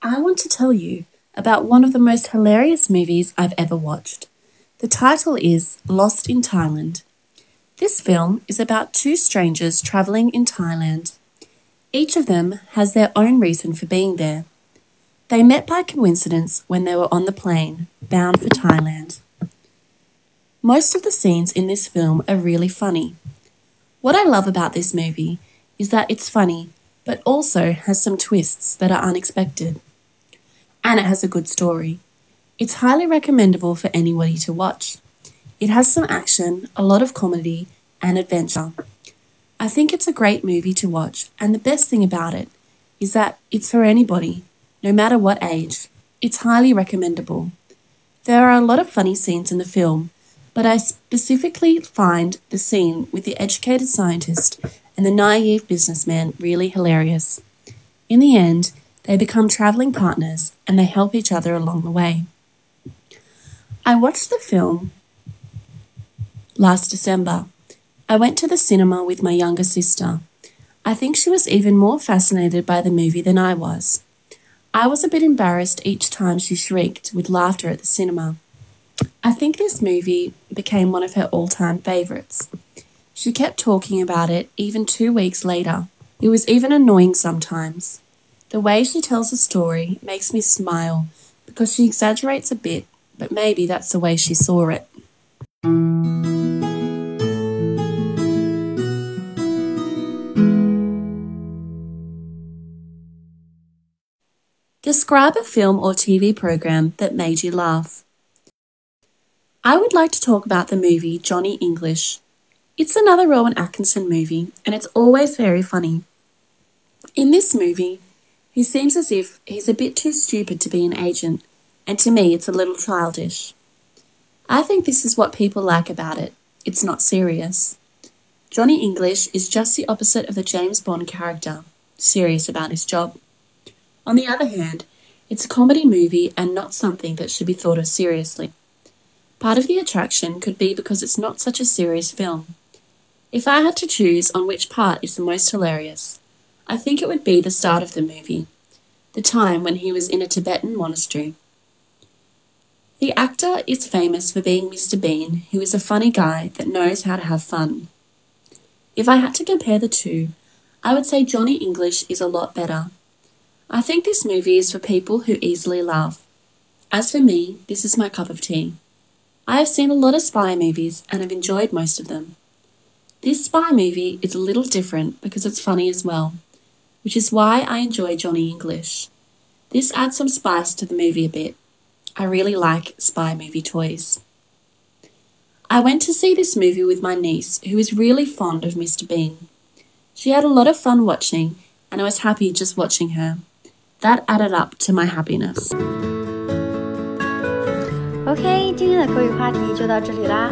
I want to tell you about one of the most hilarious movies I've ever watched. The title is Lost in Thailand. This film is about two strangers travelling in Thailand. Each of them has their own reason for being there. They met by coincidence when they were on the plane, bound for Thailand. Most of the scenes in this film are really funny. What I love about this movie is that it's funny, but also has some twists that are unexpected. And it has a good story. It's highly recommendable for anybody to watch. It has some action, a lot of comedy, and adventure. I think it's a great movie to watch, and the best thing about it is that it's for anybody, no matter what age. It's highly recommendable. There are a lot of funny scenes in the film, but I specifically find the scene with the educated scientist and the naive businessman really hilarious. In the end, they become travelling partners and they help each other along the way. I watched the film last December. I went to the cinema with my younger sister. I think she was even more fascinated by the movie than I was. I was a bit embarrassed each time she shrieked with laughter at the cinema. I think this movie became one of her all time favourites. She kept talking about it even two weeks later. It was even annoying sometimes. The way she tells the story makes me smile because she exaggerates a bit, but maybe that's the way she saw it. Describe a film or TV program that made you laugh. I would like to talk about the movie Johnny English. It's another Rowan Atkinson movie, and it's always very funny. In this movie, he seems as if he's a bit too stupid to be an agent, and to me, it's a little childish. I think this is what people like about it. It's not serious. Johnny English is just the opposite of the James Bond character, serious about his job. On the other hand, it's a comedy movie and not something that should be thought of seriously. Part of the attraction could be because it's not such a serious film. If I had to choose on which part is the most hilarious, I think it would be the start of the movie, the time when he was in a Tibetan monastery. The actor is famous for being Mr. Bean, who is a funny guy that knows how to have fun. If I had to compare the two, I would say Johnny English is a lot better. I think this movie is for people who easily laugh. As for me, this is my cup of tea. I have seen a lot of spy movies and have enjoyed most of them. This spy movie is a little different because it's funny as well, which is why I enjoy Johnny English. This adds some spice to the movie a bit. I really like spy movie toys. I went to see this movie with my niece, who is really fond of Mr. Bean. She had a lot of fun watching, and I was happy just watching her. That added up to my happiness. OK，今天的口语话题就到这里啦。